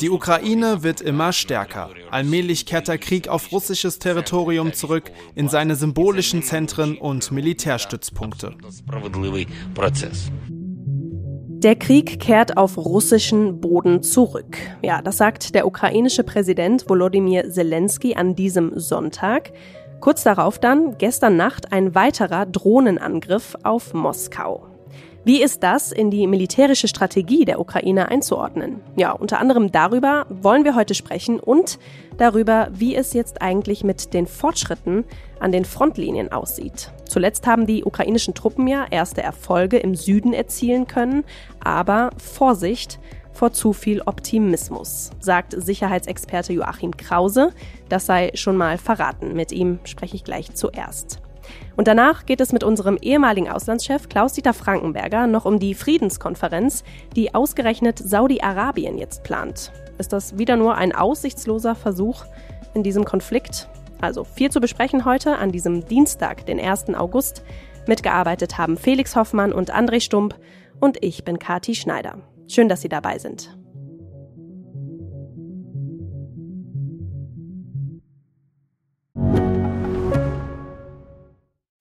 Die Ukraine wird immer stärker. Allmählich kehrt der Krieg auf russisches Territorium zurück, in seine symbolischen Zentren und Militärstützpunkte. Der Krieg kehrt auf russischen Boden zurück. Ja, das sagt der ukrainische Präsident Volodymyr Zelensky an diesem Sonntag. Kurz darauf dann, gestern Nacht, ein weiterer Drohnenangriff auf Moskau. Wie ist das in die militärische Strategie der Ukraine einzuordnen? Ja, unter anderem darüber wollen wir heute sprechen und darüber, wie es jetzt eigentlich mit den Fortschritten an den Frontlinien aussieht. Zuletzt haben die ukrainischen Truppen ja erste Erfolge im Süden erzielen können, aber Vorsicht vor zu viel Optimismus, sagt Sicherheitsexperte Joachim Krause. Das sei schon mal verraten. Mit ihm spreche ich gleich zuerst. Und danach geht es mit unserem ehemaligen Auslandschef Klaus-Dieter Frankenberger noch um die Friedenskonferenz, die ausgerechnet Saudi-Arabien jetzt plant. Ist das wieder nur ein aussichtsloser Versuch in diesem Konflikt? Also viel zu besprechen heute an diesem Dienstag, den 1. August. Mitgearbeitet haben Felix Hoffmann und André Stump und ich bin Kati Schneider. Schön, dass Sie dabei sind.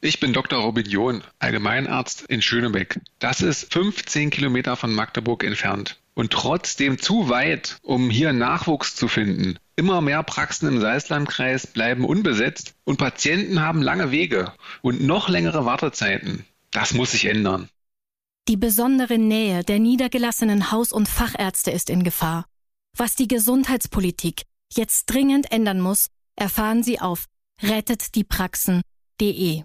Ich bin Dr. Robin John, Allgemeinarzt in Schönebeck. Das ist 15 Kilometer von Magdeburg entfernt und trotzdem zu weit, um hier Nachwuchs zu finden. Immer mehr Praxen im Salzlandkreis bleiben unbesetzt und Patienten haben lange Wege und noch längere Wartezeiten. Das muss sich ändern. Die besondere Nähe der niedergelassenen Haus- und Fachärzte ist in Gefahr. Was die Gesundheitspolitik jetzt dringend ändern muss, erfahren Sie auf rettetdiepraxen.de.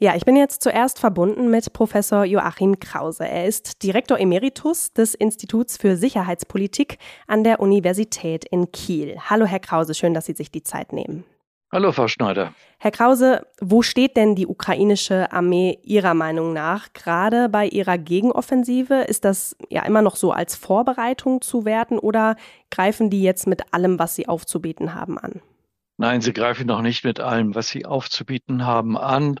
Ja, ich bin jetzt zuerst verbunden mit Professor Joachim Krause. Er ist Direktor Emeritus des Instituts für Sicherheitspolitik an der Universität in Kiel. Hallo, Herr Krause, schön, dass Sie sich die Zeit nehmen. Hallo, Frau Schneider. Herr Krause, wo steht denn die ukrainische Armee Ihrer Meinung nach gerade bei ihrer Gegenoffensive? Ist das ja immer noch so als Vorbereitung zu werten oder greifen die jetzt mit allem, was sie aufzubieten haben, an? Nein, sie greifen noch nicht mit allem, was sie aufzubieten haben, an.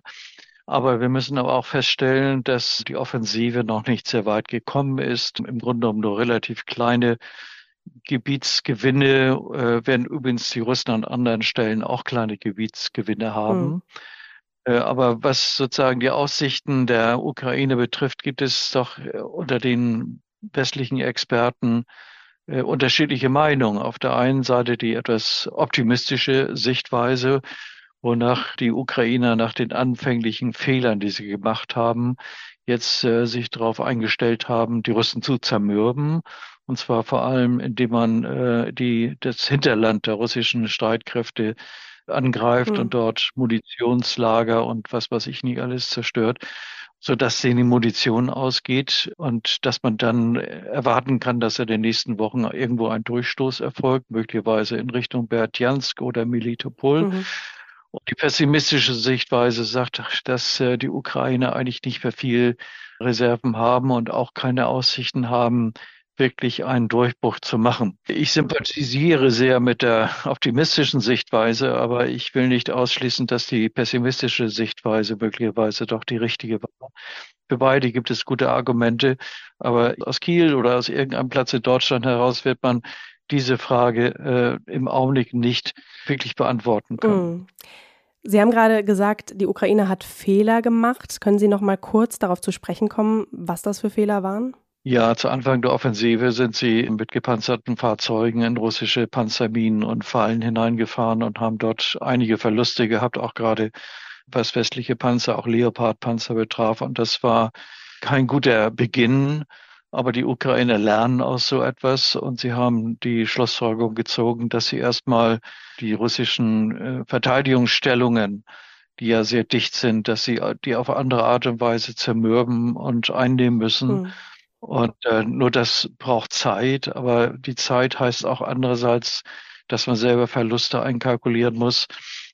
Aber wir müssen aber auch feststellen, dass die Offensive noch nicht sehr weit gekommen ist. Im Grunde genommen nur relativ kleine Gebietsgewinne, äh, werden übrigens die Russen an anderen Stellen auch kleine Gebietsgewinne haben. Mhm. Äh, aber was sozusagen die Aussichten der Ukraine betrifft, gibt es doch äh, unter den westlichen Experten äh, unterschiedliche Meinungen. Auf der einen Seite die etwas optimistische Sichtweise, wonach die Ukrainer nach den anfänglichen Fehlern, die sie gemacht haben, jetzt äh, sich darauf eingestellt haben, die Russen zu zermürben. Und zwar vor allem, indem man äh, die, das Hinterland der russischen Streitkräfte angreift mhm. und dort Munitionslager und was weiß ich nicht alles zerstört, so dass denen die Munition ausgeht und dass man dann erwarten kann, dass in den nächsten Wochen irgendwo ein Durchstoß erfolgt, möglicherweise in Richtung Bertjansk oder Melitopol. Mhm. Und die pessimistische Sichtweise sagt, dass äh, die Ukraine eigentlich nicht mehr viel Reserven haben und auch keine Aussichten haben, wirklich einen Durchbruch zu machen. Ich sympathisiere sehr mit der optimistischen Sichtweise, aber ich will nicht ausschließen, dass die pessimistische Sichtweise möglicherweise doch die richtige war. Für beide gibt es gute Argumente, aber aus Kiel oder aus irgendeinem Platz in Deutschland heraus wird man diese Frage äh, im Augenblick nicht wirklich beantworten können. Mm. Sie haben gerade gesagt, die Ukraine hat Fehler gemacht. Können Sie noch mal kurz darauf zu sprechen kommen, was das für Fehler waren? Ja, zu Anfang der Offensive sind sie mit gepanzerten Fahrzeugen in russische Panzerminen und Fallen hineingefahren und haben dort einige Verluste gehabt, auch gerade was westliche Panzer, auch Leopard-Panzer betraf. Und das war kein guter Beginn. Aber die Ukrainer lernen aus so etwas und sie haben die Schlussfolgerung gezogen, dass sie erstmal die russischen äh, Verteidigungsstellungen, die ja sehr dicht sind, dass sie die auf andere Art und Weise zermürben und einnehmen müssen. Mhm. Und äh, nur das braucht Zeit, aber die Zeit heißt auch andererseits, dass man selber Verluste einkalkulieren muss.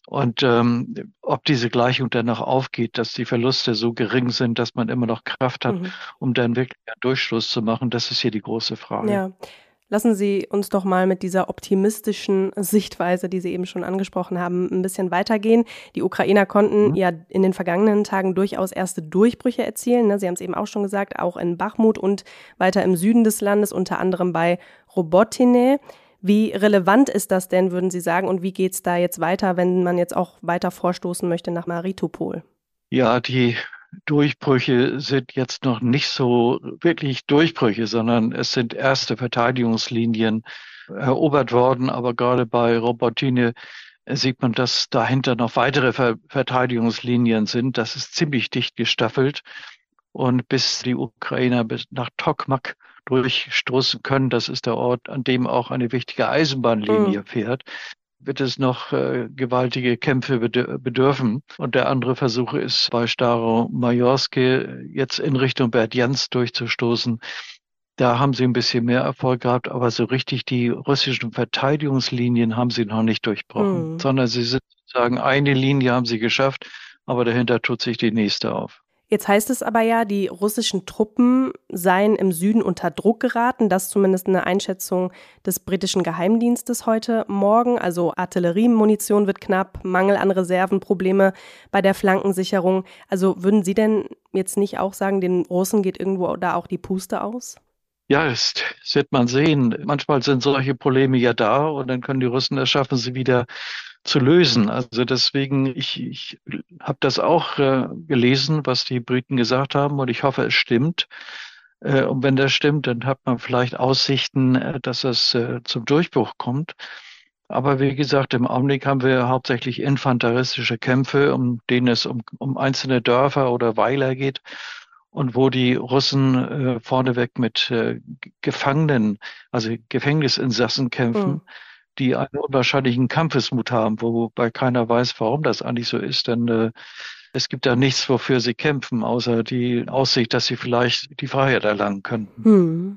Und ähm, ob diese Gleichung dann noch aufgeht, dass die Verluste so gering sind, dass man immer noch Kraft hat, mhm. um dann wirklich einen Durchschluss zu machen, das ist hier die große Frage. Ja. Lassen Sie uns doch mal mit dieser optimistischen Sichtweise, die Sie eben schon angesprochen haben, ein bisschen weitergehen. Die Ukrainer konnten mhm. ja in den vergangenen Tagen durchaus erste Durchbrüche erzielen. Ne? Sie haben es eben auch schon gesagt, auch in Bachmut und weiter im Süden des Landes, unter anderem bei Robotine. Wie relevant ist das denn, würden Sie sagen, und wie geht es da jetzt weiter, wenn man jetzt auch weiter vorstoßen möchte nach Maritupol? Ja, die Durchbrüche sind jetzt noch nicht so wirklich Durchbrüche, sondern es sind erste Verteidigungslinien erobert worden. Aber gerade bei Robotine sieht man, dass dahinter noch weitere Ver Verteidigungslinien sind. Das ist ziemlich dicht gestaffelt. Und bis die Ukrainer bis nach Tokmak durchstoßen können, das ist der Ort, an dem auch eine wichtige Eisenbahnlinie mhm. fährt, wird es noch äh, gewaltige Kämpfe bedürfen. Und der andere Versuch ist bei Staro Majorske jetzt in Richtung Berdjansk durchzustoßen. Da haben sie ein bisschen mehr Erfolg gehabt, aber so richtig die russischen Verteidigungslinien haben sie noch nicht durchbrochen, mhm. sondern sie sind sozusagen eine Linie haben sie geschafft, aber dahinter tut sich die nächste auf. Jetzt heißt es aber ja, die russischen Truppen seien im Süden unter Druck geraten. Das ist zumindest eine Einschätzung des britischen Geheimdienstes heute Morgen. Also Artilleriemunition wird knapp, Mangel an Reserven, Probleme bei der Flankensicherung. Also würden Sie denn jetzt nicht auch sagen, den Russen geht irgendwo da auch die Puste aus? Ja, das wird man sehen. Manchmal sind solche Probleme ja da und dann können die Russen es schaffen, sie wieder zu lösen. Also deswegen, ich, ich habe das auch äh, gelesen, was die Briten gesagt haben und ich hoffe, es stimmt. Äh, und wenn das stimmt, dann hat man vielleicht Aussichten, äh, dass es äh, zum Durchbruch kommt. Aber wie gesagt, im Augenblick haben wir hauptsächlich infanteristische Kämpfe, um denen es um, um einzelne Dörfer oder Weiler geht und wo die Russen äh, vorneweg mit äh, Gefangenen, also Gefängnisinsassen kämpfen. Mhm die einen unwahrscheinlichen Kampfesmut haben, wobei keiner weiß, warum das eigentlich so ist, denn äh, es gibt da nichts, wofür sie kämpfen, außer die Aussicht, dass sie vielleicht die Freiheit erlangen könnten. Hm.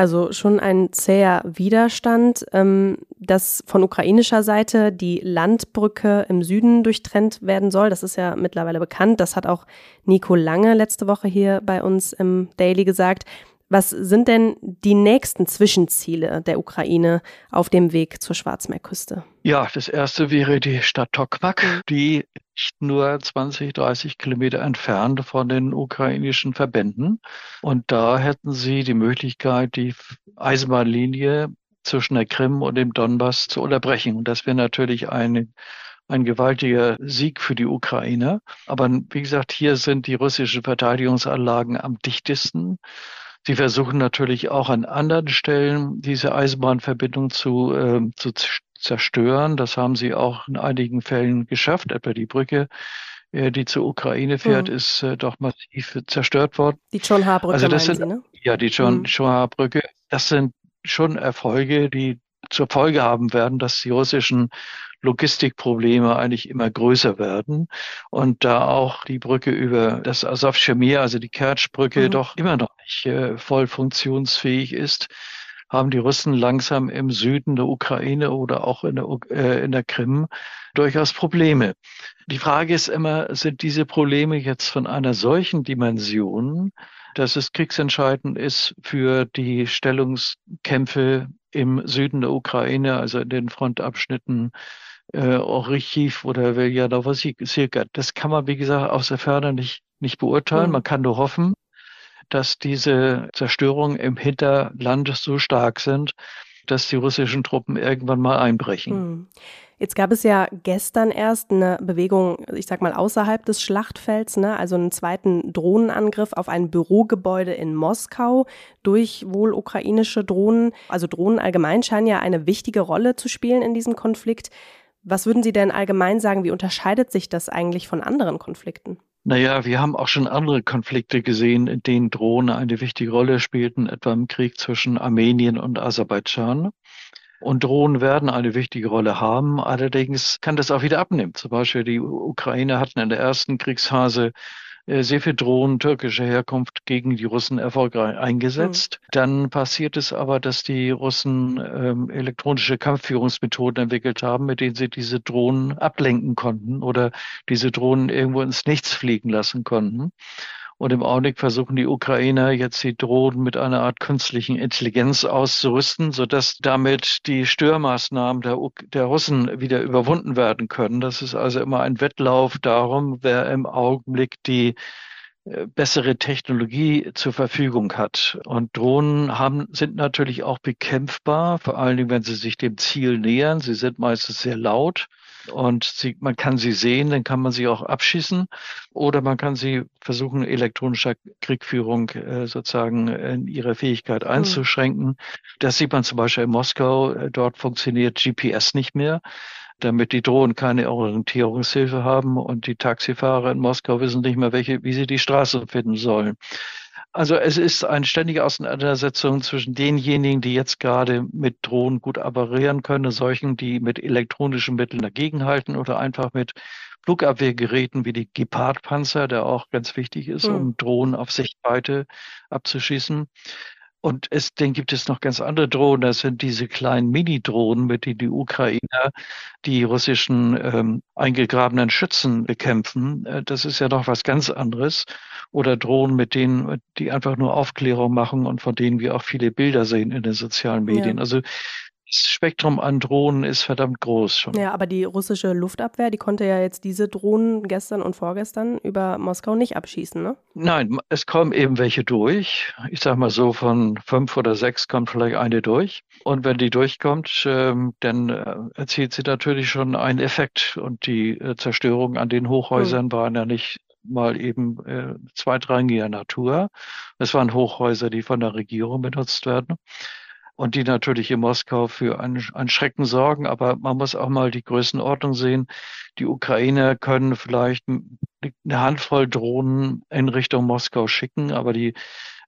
Also schon ein zäher Widerstand, ähm, dass von ukrainischer Seite die Landbrücke im Süden durchtrennt werden soll. Das ist ja mittlerweile bekannt. Das hat auch Nico Lange letzte Woche hier bei uns im Daily gesagt. Was sind denn die nächsten Zwischenziele der Ukraine auf dem Weg zur Schwarzmeerküste? Ja, das erste wäre die Stadt Tokmak, mhm. die nicht nur 20, 30 Kilometer entfernt von den ukrainischen Verbänden. Und da hätten sie die Möglichkeit, die Eisenbahnlinie zwischen der Krim und dem Donbass zu unterbrechen. Und das wäre natürlich ein ein gewaltiger Sieg für die Ukraine. Aber wie gesagt, hier sind die russischen Verteidigungsanlagen am dichtesten. Sie versuchen natürlich auch an anderen Stellen diese Eisenbahnverbindung zu, äh, zu zerstören. Das haben sie auch in einigen Fällen geschafft. Etwa die Brücke, äh, die zur Ukraine fährt, mhm. ist äh, doch massiv zerstört worden. Die John H-Brücke, also das sind, Sie, ne? Ja, die John, mhm. John H-Brücke. Das sind schon Erfolge, die zur Folge haben werden, dass die russischen Logistikprobleme eigentlich immer größer werden und da auch die Brücke über das Asowsche Meer, also die Kertschbrücke, mhm. doch immer noch nicht äh, voll funktionsfähig ist, haben die Russen langsam im Süden der Ukraine oder auch in der, äh, in der Krim durchaus Probleme. Die Frage ist immer, sind diese Probleme jetzt von einer solchen Dimension, dass es kriegsentscheidend ist für die Stellungskämpfe im Süden der Ukraine, also in den Frontabschnitten äh, Orichiv oder Veljadovosika. Das kann man, wie gesagt, aus der Ferne nicht, nicht beurteilen. Mhm. Man kann nur hoffen, dass diese Zerstörungen im Hinterland so stark sind, dass die russischen Truppen irgendwann mal einbrechen. Mhm. Jetzt gab es ja gestern erst eine Bewegung, ich sag mal, außerhalb des Schlachtfelds, ne? also einen zweiten Drohnenangriff auf ein Bürogebäude in Moskau durch wohl ukrainische Drohnen. Also Drohnen allgemein scheinen ja eine wichtige Rolle zu spielen in diesem Konflikt. Was würden Sie denn allgemein sagen, wie unterscheidet sich das eigentlich von anderen Konflikten? Naja, wir haben auch schon andere Konflikte gesehen, in denen Drohnen eine wichtige Rolle spielten, etwa im Krieg zwischen Armenien und Aserbaidschan. Und Drohnen werden eine wichtige Rolle haben. Allerdings kann das auch wieder abnehmen. Zum Beispiel die Ukraine hatten in der ersten Kriegsphase äh, sehr viel Drohnen türkischer Herkunft gegen die Russen erfolgreich eingesetzt. Mhm. Dann passiert es aber, dass die Russen ähm, elektronische Kampfführungsmethoden entwickelt haben, mit denen sie diese Drohnen ablenken konnten oder diese Drohnen irgendwo ins Nichts fliegen lassen konnten. Und im Augenblick versuchen die Ukrainer jetzt die Drohnen mit einer Art künstlichen Intelligenz auszurüsten, sodass damit die Störmaßnahmen der, der Russen wieder überwunden werden können. Das ist also immer ein Wettlauf darum, wer im Augenblick die äh, bessere Technologie zur Verfügung hat. Und Drohnen haben, sind natürlich auch bekämpfbar, vor allen Dingen, wenn sie sich dem Ziel nähern. Sie sind meistens sehr laut und sie, man kann sie sehen, dann kann man sie auch abschießen oder man kann sie versuchen, elektronischer Kriegführung äh, sozusagen in ihrer Fähigkeit hm. einzuschränken. Mhm. Das sieht man zum Beispiel in Moskau. Dort funktioniert GPS nicht mehr damit die Drohnen keine Orientierungshilfe haben und die Taxifahrer in Moskau wissen nicht mehr, welche, wie sie die Straße finden sollen. Also es ist eine ständige Auseinandersetzung zwischen denjenigen, die jetzt gerade mit Drohnen gut operieren können, solchen, die mit elektronischen Mitteln dagegenhalten oder einfach mit Flugabwehrgeräten wie die Gepard-Panzer, der auch ganz wichtig ist, mhm. um Drohnen auf Sichtweite abzuschießen. Und es, dann gibt es noch ganz andere Drohnen. Das sind diese kleinen Mini-Drohnen, mit denen die Ukrainer die russischen ähm, eingegrabenen Schützen bekämpfen. Äh, das ist ja noch was ganz anderes. Oder Drohnen, mit denen, die einfach nur Aufklärung machen und von denen wir auch viele Bilder sehen in den sozialen Medien. Ja. Also das Spektrum an Drohnen ist verdammt groß schon. Ja, aber die russische Luftabwehr, die konnte ja jetzt diese Drohnen gestern und vorgestern über Moskau nicht abschießen, ne? Nein, es kommen eben welche durch. Ich sag mal so, von fünf oder sechs kommt vielleicht eine durch. Und wenn die durchkommt, ähm, dann äh, erzielt sie natürlich schon einen Effekt. Und die äh, Zerstörung an den Hochhäusern hm. waren ja nicht mal eben äh, zweitrangiger Natur. Es waren Hochhäuser, die von der Regierung benutzt werden und die natürlich in Moskau für einen, einen Schrecken sorgen. Aber man muss auch mal die Größenordnung sehen. Die Ukrainer können vielleicht eine Handvoll Drohnen in Richtung Moskau schicken, aber die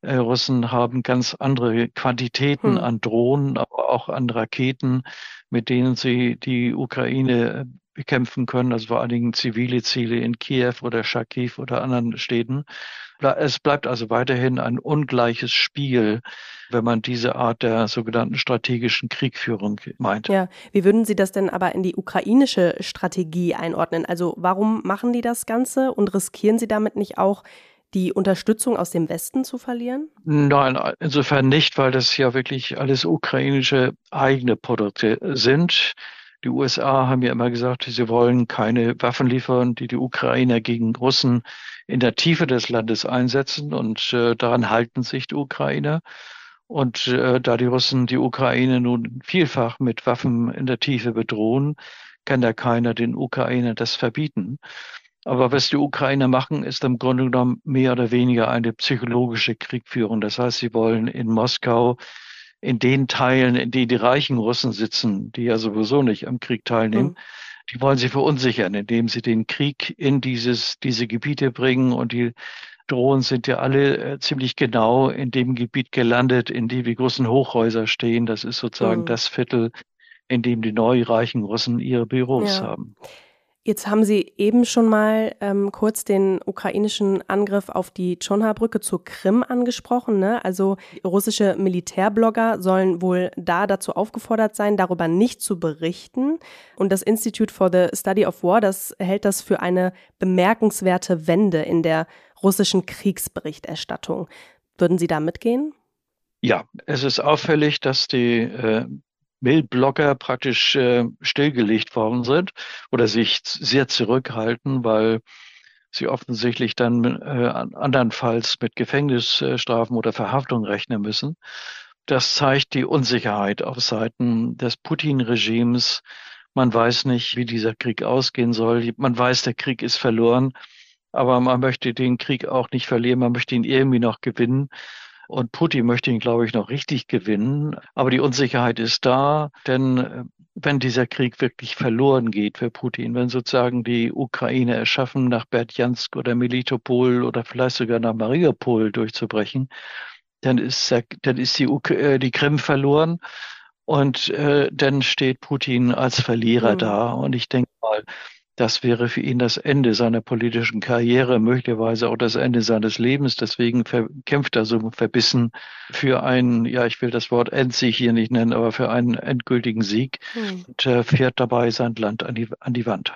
äh, Russen haben ganz andere Quantitäten hm. an Drohnen, aber auch an Raketen, mit denen sie die Ukraine äh, bekämpfen können, also vor allen Dingen zivile Ziele in Kiew oder Charkiw oder anderen Städten. Es bleibt also weiterhin ein ungleiches Spiel, wenn man diese Art der sogenannten strategischen Kriegführung meint. Ja, wie würden Sie das denn aber in die ukrainische Strategie einordnen? Also warum machen die das Ganze und riskieren Sie damit nicht auch die Unterstützung aus dem Westen zu verlieren? Nein, insofern nicht, weil das ja wirklich alles ukrainische eigene Produkte sind. Die USA haben ja immer gesagt, sie wollen keine Waffen liefern, die die Ukrainer gegen Russen in der Tiefe des Landes einsetzen. Und äh, daran halten sich die Ukrainer. Und äh, da die Russen die Ukraine nun vielfach mit Waffen in der Tiefe bedrohen, kann da keiner den Ukrainern das verbieten. Aber was die Ukrainer machen, ist im Grunde genommen mehr oder weniger eine psychologische Kriegführung. Das heißt, sie wollen in Moskau in den Teilen, in denen die reichen Russen sitzen, die ja sowieso nicht am Krieg teilnehmen, mhm. die wollen sie verunsichern, indem sie den Krieg in dieses, diese Gebiete bringen und die Drohnen sind ja alle äh, ziemlich genau in dem Gebiet gelandet, in dem die großen Hochhäuser stehen. Das ist sozusagen mhm. das Viertel, in dem die neu reichen Russen ihre Büros ja. haben. Jetzt haben Sie eben schon mal ähm, kurz den ukrainischen Angriff auf die Chonha-Brücke zur Krim angesprochen. Ne? Also russische Militärblogger sollen wohl da dazu aufgefordert sein, darüber nicht zu berichten. Und das Institute for the Study of War, das hält das für eine bemerkenswerte Wende in der russischen Kriegsberichterstattung. Würden Sie da mitgehen? Ja, es ist auffällig, dass die äh, Mail-Blogger praktisch äh, stillgelegt worden sind oder sich sehr zurückhalten, weil sie offensichtlich dann äh, andernfalls mit Gefängnisstrafen oder Verhaftung rechnen müssen. Das zeigt die Unsicherheit auf Seiten des Putin-Regimes. Man weiß nicht, wie dieser Krieg ausgehen soll. Man weiß, der Krieg ist verloren, aber man möchte den Krieg auch nicht verlieren. Man möchte ihn irgendwie noch gewinnen. Und Putin möchte ihn, glaube ich, noch richtig gewinnen. Aber die Unsicherheit ist da, denn äh, wenn dieser Krieg wirklich verloren geht für Putin, wenn sozusagen die Ukraine erschaffen, nach Berdjansk oder Melitopol oder vielleicht sogar nach Mariupol durchzubrechen, dann ist, dann ist die, äh, die Krim verloren und äh, dann steht Putin als Verlierer mhm. da. Und ich denke mal, das wäre für ihn das Ende seiner politischen Karriere, möglicherweise auch das Ende seines Lebens. Deswegen kämpft er so verbissen für einen, ja, ich will das Wort Endsieg hier nicht nennen, aber für einen endgültigen Sieg hm. und äh, fährt dabei sein Land an die, an die Wand.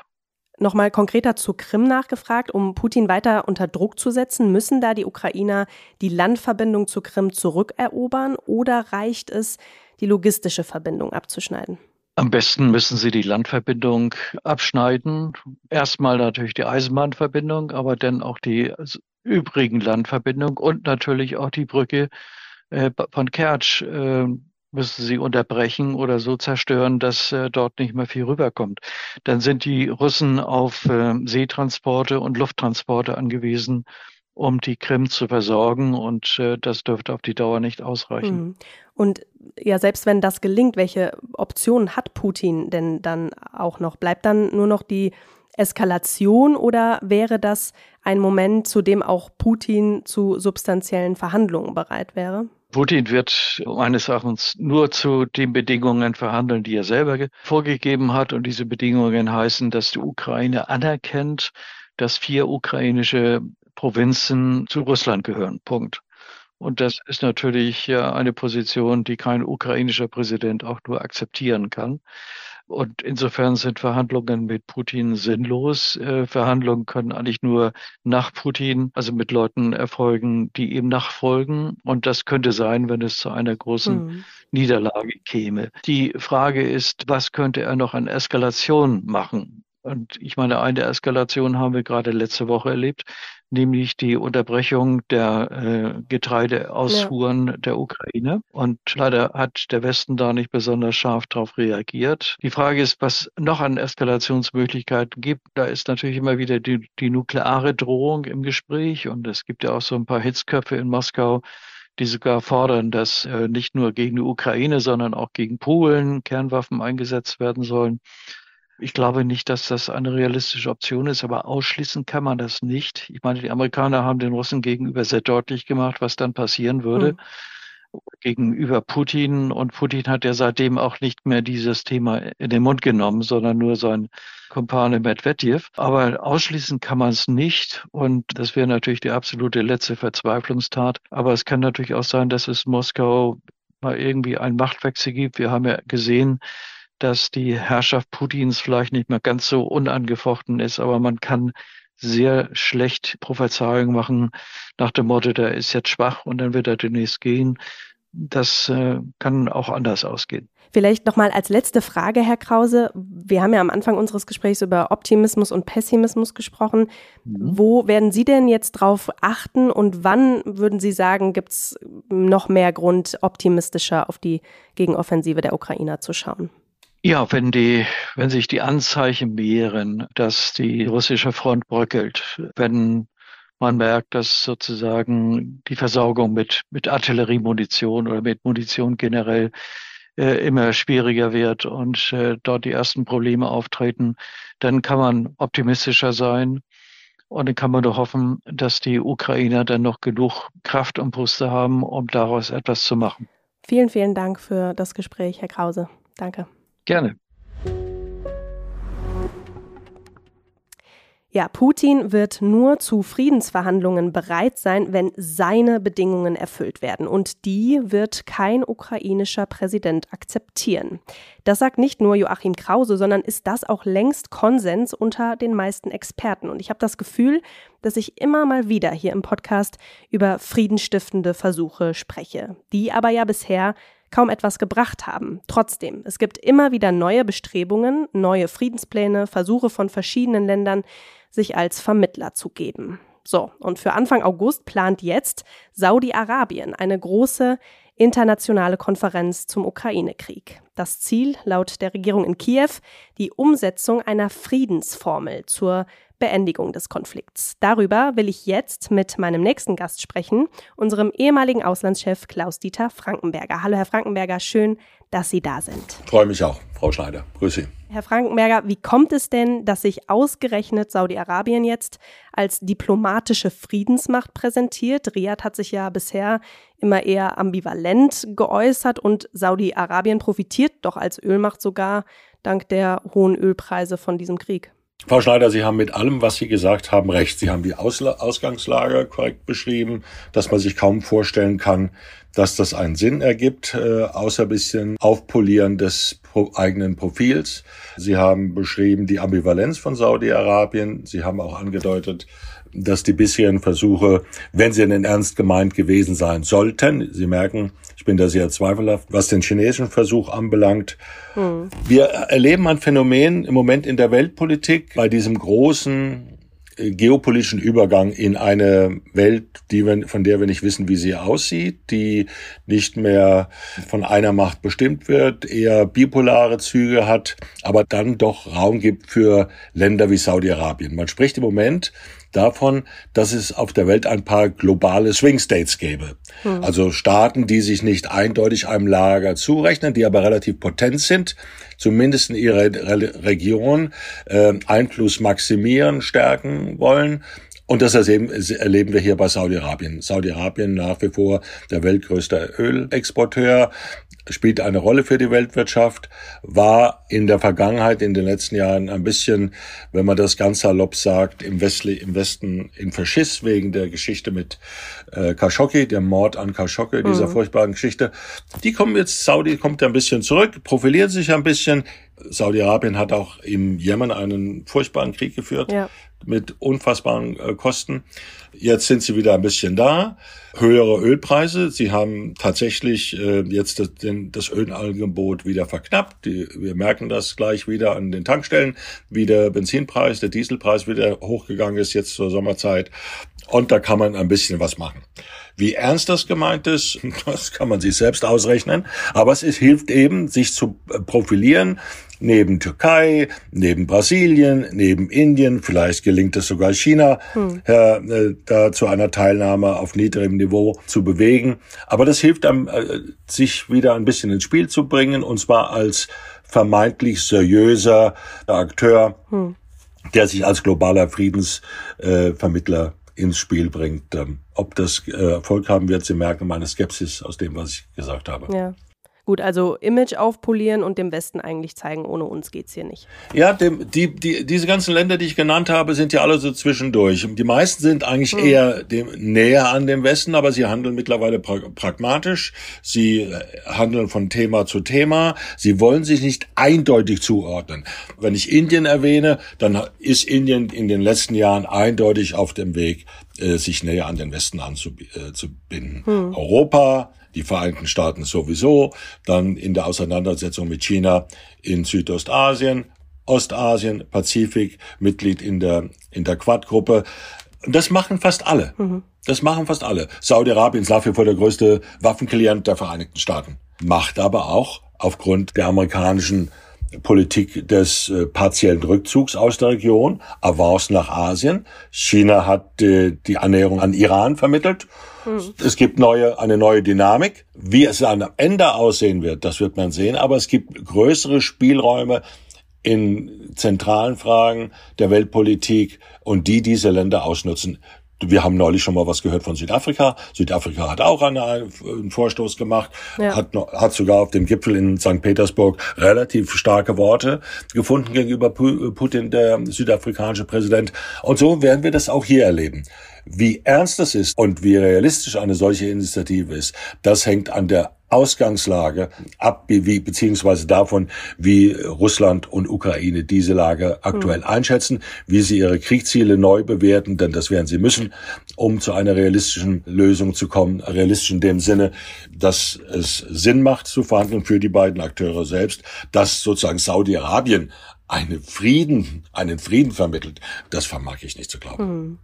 Nochmal konkreter zur Krim nachgefragt, um Putin weiter unter Druck zu setzen, müssen da die Ukrainer die Landverbindung zur Krim zurückerobern oder reicht es, die logistische Verbindung abzuschneiden? Am besten müssen sie die Landverbindung abschneiden. Erstmal natürlich die Eisenbahnverbindung, aber dann auch die übrigen Landverbindungen und natürlich auch die Brücke äh, von Kertsch äh, müssen sie unterbrechen oder so zerstören, dass äh, dort nicht mehr viel rüberkommt. Dann sind die Russen auf äh, Seetransporte und Lufttransporte angewiesen, um die Krim zu versorgen und äh, das dürfte auf die Dauer nicht ausreichen. Mhm. Und ja, selbst wenn das gelingt, welche Optionen hat Putin denn dann auch noch? Bleibt dann nur noch die Eskalation oder wäre das ein Moment, zu dem auch Putin zu substanziellen Verhandlungen bereit wäre? Putin wird meines Erachtens nur zu den Bedingungen verhandeln, die er selber vorgegeben hat. Und diese Bedingungen heißen, dass die Ukraine anerkennt, dass vier ukrainische Provinzen zu Russland gehören. Punkt. Und das ist natürlich eine Position, die kein ukrainischer Präsident auch nur akzeptieren kann. Und insofern sind Verhandlungen mit Putin sinnlos. Äh, Verhandlungen können eigentlich nur nach Putin, also mit Leuten erfolgen, die ihm nachfolgen. Und das könnte sein, wenn es zu einer großen mhm. Niederlage käme. Die Frage ist, was könnte er noch an Eskalation machen? Und ich meine, eine Eskalation haben wir gerade letzte Woche erlebt, nämlich die Unterbrechung der äh, Getreideausfuhren ja. der Ukraine. Und leider hat der Westen da nicht besonders scharf darauf reagiert. Die Frage ist, was noch an Eskalationsmöglichkeiten gibt. Da ist natürlich immer wieder die, die nukleare Drohung im Gespräch. Und es gibt ja auch so ein paar Hitzköpfe in Moskau, die sogar fordern, dass äh, nicht nur gegen die Ukraine, sondern auch gegen Polen Kernwaffen eingesetzt werden sollen. Ich glaube nicht, dass das eine realistische Option ist, aber ausschließen kann man das nicht. Ich meine, die Amerikaner haben den Russen gegenüber sehr deutlich gemacht, was dann passieren würde. Mhm gegenüber Putin. Und Putin hat ja seitdem auch nicht mehr dieses Thema in den Mund genommen, sondern nur sein Kumpane Medvedev. Aber ausschließen kann man es nicht. Und das wäre natürlich die absolute letzte Verzweiflungstat. Aber es kann natürlich auch sein, dass es Moskau mal irgendwie einen Machtwechsel gibt. Wir haben ja gesehen, dass die Herrschaft Putins vielleicht nicht mehr ganz so unangefochten ist, aber man kann sehr schlecht Prophezeiungen machen nach dem Motto, der ist jetzt schwach und dann wird er demnächst gehen. Das äh, kann auch anders ausgehen. Vielleicht nochmal als letzte Frage, Herr Krause. Wir haben ja am Anfang unseres Gesprächs über Optimismus und Pessimismus gesprochen. Mhm. Wo werden Sie denn jetzt drauf achten und wann würden Sie sagen, gibt es noch mehr Grund, optimistischer auf die Gegenoffensive der Ukrainer zu schauen? Ja, wenn die, wenn sich die Anzeichen mehren, dass die russische Front bröckelt, wenn man merkt, dass sozusagen die Versorgung mit, mit Artilleriemunition oder mit Munition generell äh, immer schwieriger wird und äh, dort die ersten Probleme auftreten, dann kann man optimistischer sein. Und dann kann man doch hoffen, dass die Ukrainer dann noch genug Kraft und Brüste haben, um daraus etwas zu machen. Vielen, vielen Dank für das Gespräch, Herr Krause. Danke. Gerne. Ja, Putin wird nur zu Friedensverhandlungen bereit sein, wenn seine Bedingungen erfüllt werden. Und die wird kein ukrainischer Präsident akzeptieren. Das sagt nicht nur Joachim Krause, sondern ist das auch längst Konsens unter den meisten Experten. Und ich habe das Gefühl, dass ich immer mal wieder hier im Podcast über friedenstiftende Versuche spreche, die aber ja bisher kaum etwas gebracht haben. Trotzdem, es gibt immer wieder neue Bestrebungen, neue Friedenspläne, Versuche von verschiedenen Ländern, sich als Vermittler zu geben. So, und für Anfang August plant jetzt Saudi-Arabien eine große internationale Konferenz zum Ukraine-Krieg. Das Ziel laut der Regierung in Kiew die Umsetzung einer Friedensformel zur Beendigung des Konflikts. Darüber will ich jetzt mit meinem nächsten Gast sprechen, unserem ehemaligen Auslandschef Klaus-Dieter Frankenberger. Hallo, Herr Frankenberger, schön, dass Sie da sind. Freue mich auch, Frau Schneider. Grüße Sie. Herr Frankenberger, wie kommt es denn, dass sich ausgerechnet Saudi-Arabien jetzt als diplomatische Friedensmacht präsentiert? Riyadh hat sich ja bisher immer eher ambivalent geäußert und Saudi-Arabien profitiert doch als Ölmacht sogar dank der hohen Ölpreise von diesem Krieg. Frau Schneider, Sie haben mit allem, was Sie gesagt haben, recht. Sie haben die Ausla Ausgangslage korrekt beschrieben, dass man sich kaum vorstellen kann, dass das einen Sinn ergibt, äh, außer bisschen Aufpolieren des eigenen Profils. Sie haben beschrieben die Ambivalenz von Saudi-Arabien. Sie haben auch angedeutet, dass die bisherigen Versuche, wenn sie denn ernst gemeint gewesen sein sollten, Sie merken, ich bin da sehr zweifelhaft, was den chinesischen Versuch anbelangt. Hm. Wir erleben ein Phänomen im Moment in der Weltpolitik bei diesem großen geopolitischen Übergang in eine Welt, die wir, von der wir nicht wissen, wie sie aussieht, die nicht mehr von einer Macht bestimmt wird, eher bipolare Züge hat, aber dann doch Raum gibt für Länder wie Saudi-Arabien. Man spricht im Moment davon, dass es auf der Welt ein paar globale Swing States gäbe. Hm. Also Staaten, die sich nicht eindeutig einem Lager zurechnen, die aber relativ potent sind, zumindest in ihrer Re Region äh, Einfluss maximieren, stärken wollen und das erleben wir hier bei Saudi-Arabien. Saudi-Arabien nach wie vor der weltgrößte Ölexporteur, spielt eine Rolle für die Weltwirtschaft, war in der Vergangenheit, in den letzten Jahren ein bisschen, wenn man das ganz salopp sagt, im, Westli im Westen in Verschiss wegen der Geschichte mit äh, Khashoggi, der Mord an Khashoggi, mhm. dieser furchtbaren Geschichte. Die kommen jetzt, Saudi kommt ein bisschen zurück, profiliert sich ein bisschen. Saudi-Arabien hat auch im Jemen einen furchtbaren Krieg geführt. Ja mit unfassbaren äh, Kosten. Jetzt sind sie wieder ein bisschen da. Höhere Ölpreise. Sie haben tatsächlich äh, jetzt das, den, das Ölangebot wieder verknappt. Die, wir merken das gleich wieder an den Tankstellen, wie der Benzinpreis, der Dieselpreis wieder hochgegangen ist jetzt zur Sommerzeit. Und da kann man ein bisschen was machen. Wie ernst das gemeint ist, das kann man sich selbst ausrechnen. Aber es ist, hilft eben, sich zu äh, profilieren, neben Türkei, neben Brasilien, neben Indien, vielleicht gelingt es sogar China, hm. äh, da zu einer Teilnahme auf niedrigem Niveau zu bewegen. Aber das hilft einem, äh, sich wieder ein bisschen ins Spiel zu bringen, und zwar als vermeintlich seriöser Akteur, hm. der sich als globaler Friedensvermittler äh, ins Spiel bringt. Ähm, ob das äh, Erfolg haben wird, Sie merken meine Skepsis aus dem, was ich gesagt habe. Ja. Gut, also Image aufpolieren und dem Westen eigentlich zeigen, ohne uns geht's hier nicht. Ja, dem, die, die, diese ganzen Länder, die ich genannt habe, sind ja alle so zwischendurch. Die meisten sind eigentlich hm. eher dem, näher an dem Westen, aber sie handeln mittlerweile pra pragmatisch. Sie äh, handeln von Thema zu Thema. Sie wollen sich nicht eindeutig zuordnen. Wenn ich Indien erwähne, dann ist Indien in den letzten Jahren eindeutig auf dem Weg, äh, sich näher an den Westen anzubinden. Äh, hm. Europa, die Vereinigten Staaten sowieso, dann in der Auseinandersetzung mit China in Südostasien, Ostasien, Pazifik, Mitglied in der, in der Quad-Gruppe. Das machen fast alle. Mhm. Das machen fast alle. Saudi-Arabien ist nach wie vor der größte Waffenklient der Vereinigten Staaten. Macht aber auch aufgrund der amerikanischen Politik des äh, partiellen Rückzugs aus der Region, Avance nach Asien. China hat äh, die Annäherung an Iran vermittelt es gibt neue, eine neue Dynamik. Wie es am Ende aussehen wird, das wird man sehen. Aber es gibt größere Spielräume in zentralen Fragen der Weltpolitik und die diese Länder ausnutzen. Wir haben neulich schon mal was gehört von Südafrika. Südafrika hat auch eine, einen Vorstoß gemacht, ja. hat, hat sogar auf dem Gipfel in St. Petersburg relativ starke Worte gefunden gegenüber Putin, der südafrikanische Präsident. Und so werden wir das auch hier erleben. Wie ernst das ist und wie realistisch eine solche Initiative ist, das hängt an der Ausgangslage ab, wie, beziehungsweise davon, wie Russland und Ukraine diese Lage aktuell hm. einschätzen, wie sie ihre Kriegsziele neu bewerten, denn das werden sie müssen, um zu einer realistischen Lösung zu kommen. Realistisch in dem Sinne, dass es Sinn macht zu verhandeln für die beiden Akteure selbst, dass sozusagen Saudi-Arabien einen Frieden, einen Frieden vermittelt, das vermag ich nicht zu glauben. Hm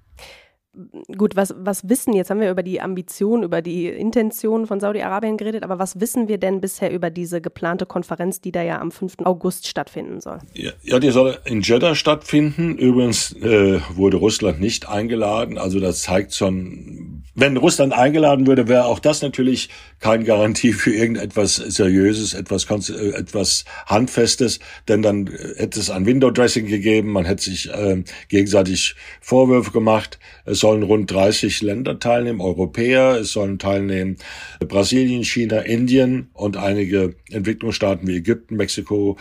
gut, was, was wissen, jetzt haben wir über die Ambition, über die Intention von Saudi-Arabien geredet, aber was wissen wir denn bisher über diese geplante Konferenz, die da ja am 5. August stattfinden soll? Ja, ja die soll in Jeddah stattfinden. Übrigens äh, wurde Russland nicht eingeladen, also das zeigt schon, wenn Russland eingeladen würde, wäre auch das natürlich keine Garantie für irgendetwas Seriöses, etwas, äh, etwas Handfestes, denn dann hätte es ein Window-Dressing gegeben, man hätte sich äh, gegenseitig Vorwürfe gemacht, es sollen rund 30 Länder teilnehmen, Europäer, es sollen teilnehmen Brasilien, China, Indien und einige Entwicklungsstaaten wie Ägypten, Mexiko,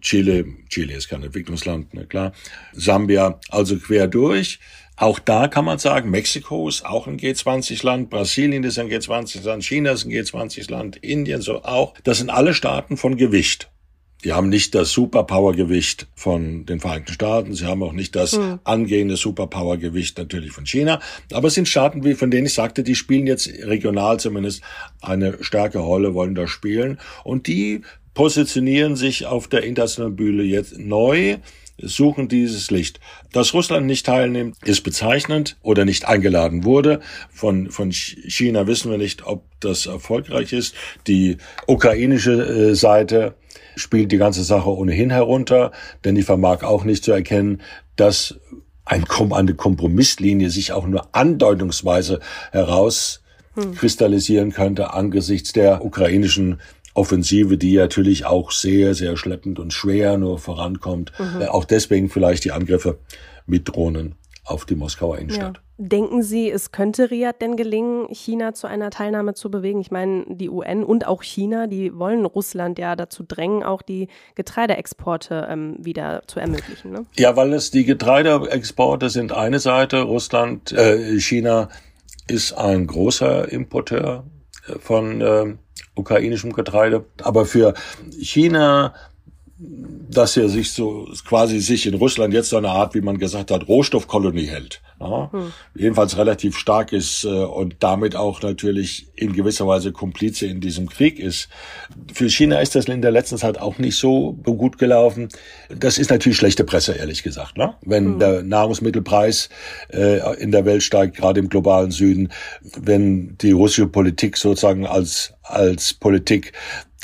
Chile, Chile ist kein Entwicklungsland, ne, klar, Sambia, also quer durch. Auch da kann man sagen, Mexiko ist auch ein G20-Land, Brasilien ist ein G20-Land, China ist ein G20-Land, Indien so auch. Das sind alle Staaten von Gewicht. Die haben nicht das Superpower-Gewicht von den Vereinigten Staaten. Sie haben auch nicht das hm. angehende Superpower-Gewicht natürlich von China. Aber es sind Staaten, wie von denen ich sagte, die spielen jetzt regional zumindest eine starke Rolle, wollen da spielen. Und die positionieren sich auf der internationalen Bühne jetzt neu suchen dieses Licht. Dass Russland nicht teilnimmt, ist bezeichnend oder nicht eingeladen wurde. Von, von China wissen wir nicht, ob das erfolgreich ist. Die ukrainische äh, Seite spielt die ganze Sache ohnehin herunter, denn die vermag auch nicht zu erkennen, dass ein, eine Kompromisslinie sich auch nur andeutungsweise herauskristallisieren könnte angesichts der ukrainischen Offensive, die natürlich auch sehr, sehr schleppend und schwer nur vorankommt. Mhm. Äh, auch deswegen vielleicht die Angriffe mit Drohnen auf die Moskauer Innenstadt. Ja. Denken Sie, es könnte Riyadh denn gelingen, China zu einer Teilnahme zu bewegen? Ich meine, die UN und auch China, die wollen Russland ja dazu drängen, auch die Getreideexporte ähm, wieder zu ermöglichen. Ne? Ja, weil es die Getreideexporte sind eine Seite. Russland, äh, China ist ein großer Importeur äh, von äh, ukrainischem Getreide. Aber für China, dass er sich so quasi sich in Russland jetzt so eine Art, wie man gesagt hat, Rohstoffkolonie hält ja, hm. jedenfalls relativ stark ist äh, und damit auch natürlich in gewisser Weise Komplize in diesem Krieg ist. Für China ist das in der letzten Zeit auch nicht so gut gelaufen. Das ist natürlich schlechte Presse, ehrlich gesagt. Ne? Wenn hm. der Nahrungsmittelpreis äh, in der Welt steigt, gerade im globalen Süden, wenn die russische Politik sozusagen als als Politik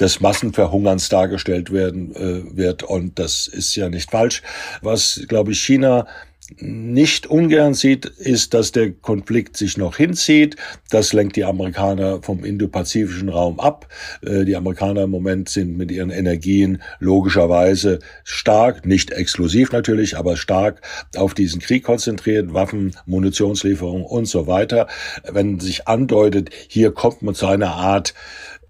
des Massenverhungerns dargestellt werden äh, wird und das ist ja nicht falsch. Was glaube ich China nicht ungern sieht, ist, dass der Konflikt sich noch hinzieht. Das lenkt die Amerikaner vom indopazifischen Raum ab. Äh, die Amerikaner im Moment sind mit ihren Energien logischerweise stark, nicht exklusiv natürlich, aber stark auf diesen Krieg konzentriert, Waffen, Munitionslieferungen und so weiter. Wenn sich andeutet, hier kommt man zu einer Art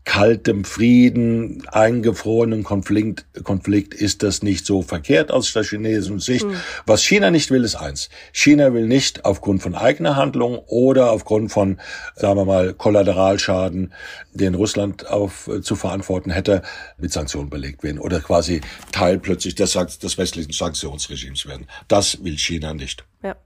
kaltem Frieden, eingefrorenen Konflikt, Konflikt ist das nicht so verkehrt aus der chinesischen Sicht. Mhm. Was China nicht will, ist eins. China will nicht aufgrund von eigener Handlung oder aufgrund von, sagen wir mal, Kollateralschaden, den Russland auf, äh, zu verantworten hätte, mit Sanktionen belegt werden oder quasi Teil plötzlich des, des westlichen Sanktionsregimes werden. Das will China nicht. Ja.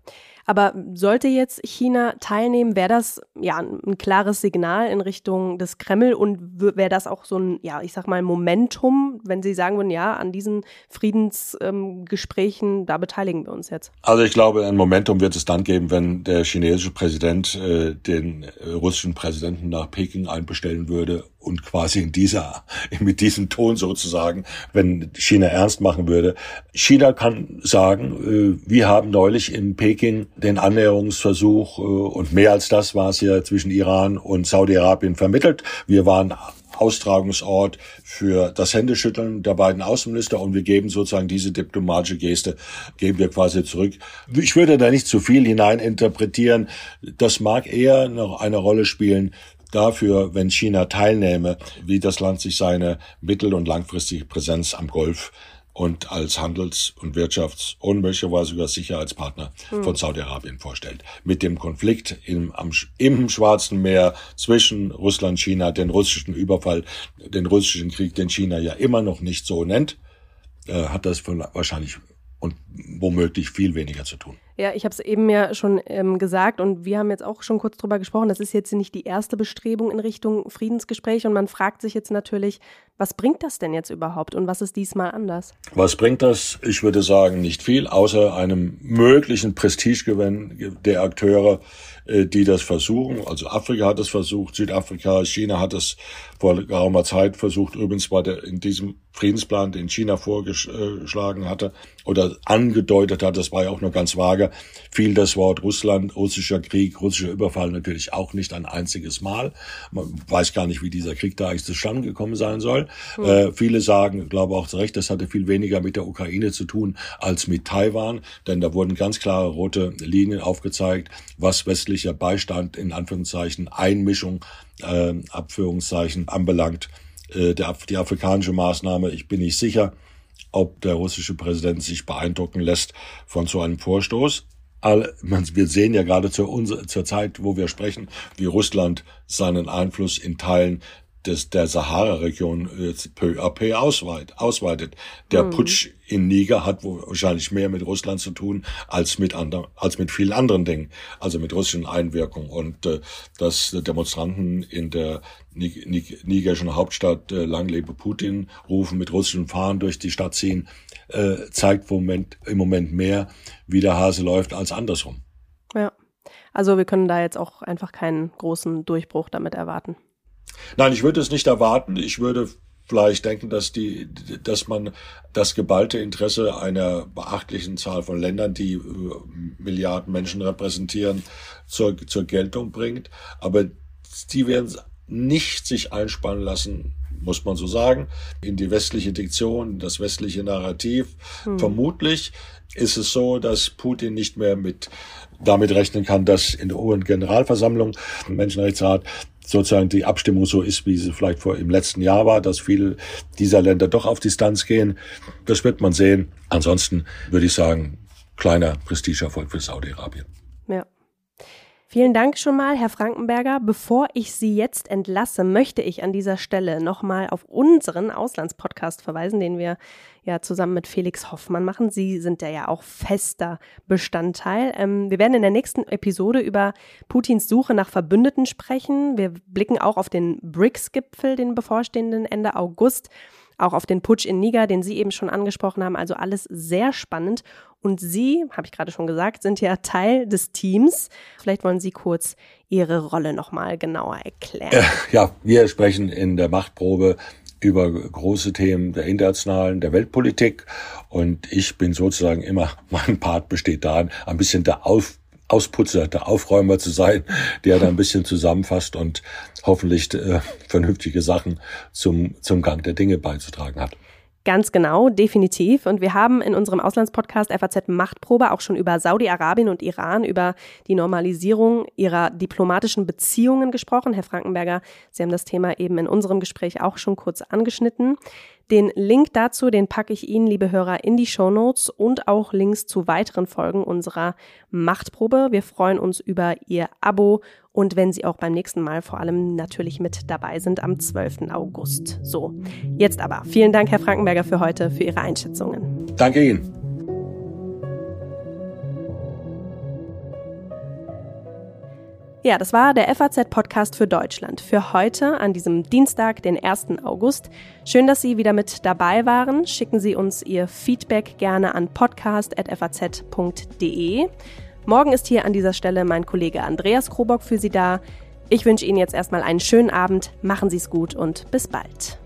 Aber sollte jetzt China teilnehmen, wäre das ja ein klares Signal in Richtung des Kreml und wäre das auch so ein, ja, ich sag mal, Momentum, wenn Sie sagen würden, ja, an diesen Friedensgesprächen, ähm, da beteiligen wir uns jetzt? Also ich glaube, ein Momentum wird es dann geben, wenn der chinesische Präsident äh, den russischen Präsidenten nach Peking einbestellen würde und quasi in dieser, mit diesem Ton sozusagen, wenn China ernst machen würde. China kann sagen, äh, wir haben neulich in Peking den Annäherungsversuch äh, und mehr als das war es ja zwischen Iran und Saudi-Arabien vermittelt. Wir waren Austragungsort für das Händeschütteln der beiden Außenminister und wir geben sozusagen diese diplomatische Geste, geben wir quasi zurück. Ich würde da nicht zu viel hineininterpretieren. Das mag eher noch eine Rolle spielen dafür, wenn China teilnehme, wie das Land sich seine mittel- und langfristige Präsenz am Golf und als Handels- und Wirtschafts- und möglicherweise sogar Sicherheitspartner mhm. von Saudi-Arabien vorstellt. Mit dem Konflikt im, am, im Schwarzen Meer zwischen Russland, China, den russischen Überfall, den russischen Krieg, den China ja immer noch nicht so nennt, äh, hat das wahrscheinlich und womöglich viel weniger zu tun. Ja, ich habe es eben ja schon ähm, gesagt und wir haben jetzt auch schon kurz drüber gesprochen. Das ist jetzt nicht die erste Bestrebung in Richtung Friedensgespräch und man fragt sich jetzt natürlich, was bringt das denn jetzt überhaupt und was ist diesmal anders? Was bringt das? Ich würde sagen, nicht viel, außer einem möglichen Prestigegewinn der Akteure, äh, die das versuchen. Also Afrika hat es versucht, Südafrika, China hat es vor geraumer Zeit versucht, übrigens war der in diesem Friedensplan, den China vorgeschlagen hatte oder angedeutet hat, das war ja auch nur ganz vage, fiel das Wort Russland, russischer Krieg, russischer Überfall natürlich auch nicht ein einziges Mal. Man weiß gar nicht, wie dieser Krieg da eigentlich zustande gekommen sein soll. Mhm. Äh, viele sagen, glaube auch zu Recht, das hatte viel weniger mit der Ukraine zu tun als mit Taiwan, denn da wurden ganz klare rote Linien aufgezeigt, was westlicher Beistand in Anführungszeichen, Einmischung, äh, Abführungszeichen anbelangt. Äh, der, die afrikanische Maßnahme, ich bin nicht sicher, ob der russische Präsident sich beeindrucken lässt von so einem Vorstoß. Wir sehen ja gerade zur Zeit, wo wir sprechen, wie Russland seinen Einfluss in Teilen des, der Sahara-Region äh, peu à peu ausweit, ausweitet. Der mhm. Putsch in Niger hat wahrscheinlich mehr mit Russland zu tun als mit anderen, als mit vielen anderen Dingen, also mit russischen Einwirkungen. Und äh, dass Demonstranten in der nigerischen Hauptstadt äh, Lang lebe Putin rufen, mit russischen Fahnen durch die Stadt ziehen, äh, zeigt im Moment, im Moment mehr, wie der Hase läuft, als andersrum. Ja. Also wir können da jetzt auch einfach keinen großen Durchbruch damit erwarten. Nein, ich würde es nicht erwarten. Ich würde vielleicht denken, dass die, dass man das geballte Interesse einer beachtlichen Zahl von Ländern, die äh, Milliarden Menschen repräsentieren, zur, zur Geltung bringt. Aber die werden nicht sich einspannen lassen, muss man so sagen, in die westliche Diktion, das westliche Narrativ. Hm. Vermutlich ist es so, dass Putin nicht mehr mit damit rechnen kann, dass in der UN-Generalversammlung, im Menschenrechtsrat, sozusagen die Abstimmung so ist, wie sie vielleicht vor im letzten Jahr war, dass viele dieser Länder doch auf Distanz gehen. Das wird man sehen. Ansonsten würde ich sagen, kleiner Prestigeerfolg für Saudi-Arabien. Vielen Dank schon mal, Herr Frankenberger. Bevor ich Sie jetzt entlasse, möchte ich an dieser Stelle nochmal auf unseren Auslandspodcast verweisen, den wir ja zusammen mit Felix Hoffmann machen. Sie sind ja ja auch fester Bestandteil. Ähm, wir werden in der nächsten Episode über Putins Suche nach Verbündeten sprechen. Wir blicken auch auf den BRICS-Gipfel, den bevorstehenden Ende August auch auf den Putsch in Niger, den Sie eben schon angesprochen haben. Also alles sehr spannend. Und Sie, habe ich gerade schon gesagt, sind ja Teil des Teams. Vielleicht wollen Sie kurz Ihre Rolle nochmal genauer erklären. Äh, ja, wir sprechen in der Machtprobe über große Themen der internationalen, der Weltpolitik. Und ich bin sozusagen immer, mein Part besteht darin, ein bisschen der Auf Ausputzer, der Aufräumer zu sein, der da ein bisschen zusammenfasst und hoffentlich äh, vernünftige Sachen zum, zum Gang der Dinge beizutragen hat. Ganz genau, definitiv. Und wir haben in unserem Auslandspodcast FAZ Machtprobe auch schon über Saudi-Arabien und Iran, über die Normalisierung ihrer diplomatischen Beziehungen gesprochen. Herr Frankenberger, Sie haben das Thema eben in unserem Gespräch auch schon kurz angeschnitten. Den Link dazu, den packe ich Ihnen, liebe Hörer, in die Show Notes und auch Links zu weiteren Folgen unserer Machtprobe. Wir freuen uns über Ihr Abo und wenn Sie auch beim nächsten Mal vor allem natürlich mit dabei sind am 12. August. So, jetzt aber vielen Dank, Herr Frankenberger, für heute, für Ihre Einschätzungen. Danke Ihnen. Ja, das war der FAZ-Podcast für Deutschland für heute an diesem Dienstag, den 1. August. Schön, dass Sie wieder mit dabei waren. Schicken Sie uns Ihr Feedback gerne an podcast.faz.de. Morgen ist hier an dieser Stelle mein Kollege Andreas Krobock für Sie da. Ich wünsche Ihnen jetzt erstmal einen schönen Abend, machen Sie es gut und bis bald.